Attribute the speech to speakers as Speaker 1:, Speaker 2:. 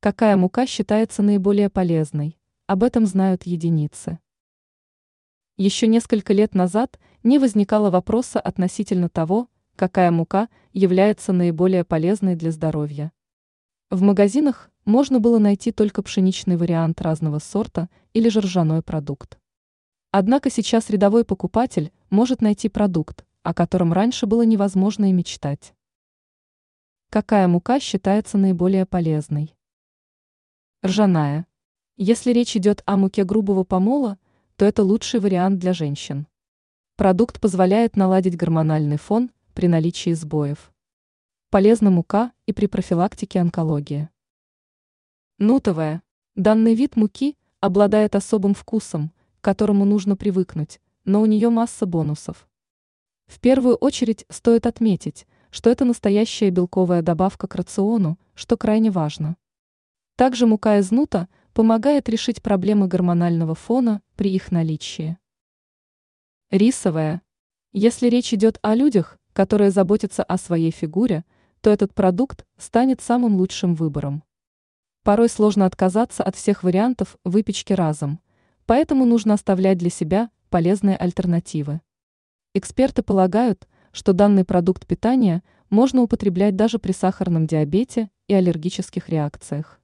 Speaker 1: Какая мука считается наиболее полезной? Об этом знают единицы. Еще несколько лет назад не возникало вопроса относительно того, какая мука является наиболее полезной для здоровья. В магазинах можно было найти только пшеничный вариант разного сорта или же ржаной продукт. Однако сейчас рядовой покупатель может найти продукт, о котором раньше было невозможно и мечтать. Какая мука считается наиболее полезной? Ржаная. Если речь идет о муке грубого помола, то это лучший вариант для женщин. Продукт позволяет наладить гормональный фон при наличии сбоев. Полезна мука и при профилактике онкологии. Нутовая. Данный вид муки обладает особым вкусом, к которому нужно привыкнуть, но у нее масса бонусов. В первую очередь стоит отметить, что это настоящая белковая добавка к рациону, что крайне важно. Также мука из нута помогает решить проблемы гормонального фона при их наличии. Рисовая. Если речь идет о людях, которые заботятся о своей фигуре, то этот продукт станет самым лучшим выбором. Порой сложно отказаться от всех вариантов выпечки разом, поэтому нужно оставлять для себя полезные альтернативы. Эксперты полагают, что данный продукт питания можно употреблять даже при сахарном диабете и аллергических реакциях.